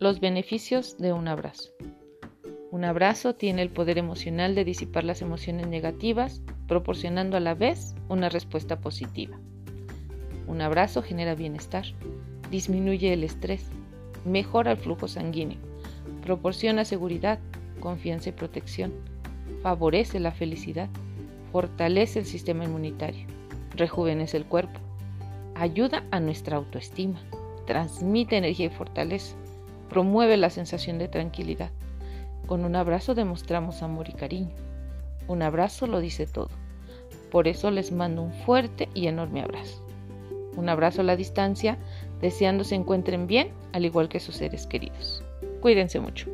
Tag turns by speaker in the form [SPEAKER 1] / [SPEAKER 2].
[SPEAKER 1] Los beneficios de un abrazo. Un abrazo tiene el poder emocional de disipar las emociones negativas, proporcionando a la vez una respuesta positiva. Un abrazo genera bienestar, disminuye el estrés, mejora el flujo sanguíneo, proporciona seguridad, confianza y protección, favorece la felicidad, fortalece el sistema inmunitario, rejuvenece el cuerpo, ayuda a nuestra autoestima, transmite energía y fortaleza, promueve la sensación de tranquilidad. Con un abrazo demostramos amor y cariño. Un abrazo lo dice todo. Por eso les mando un fuerte y enorme abrazo. Un abrazo a la distancia, deseando se encuentren bien, al igual que sus seres queridos. Cuídense mucho.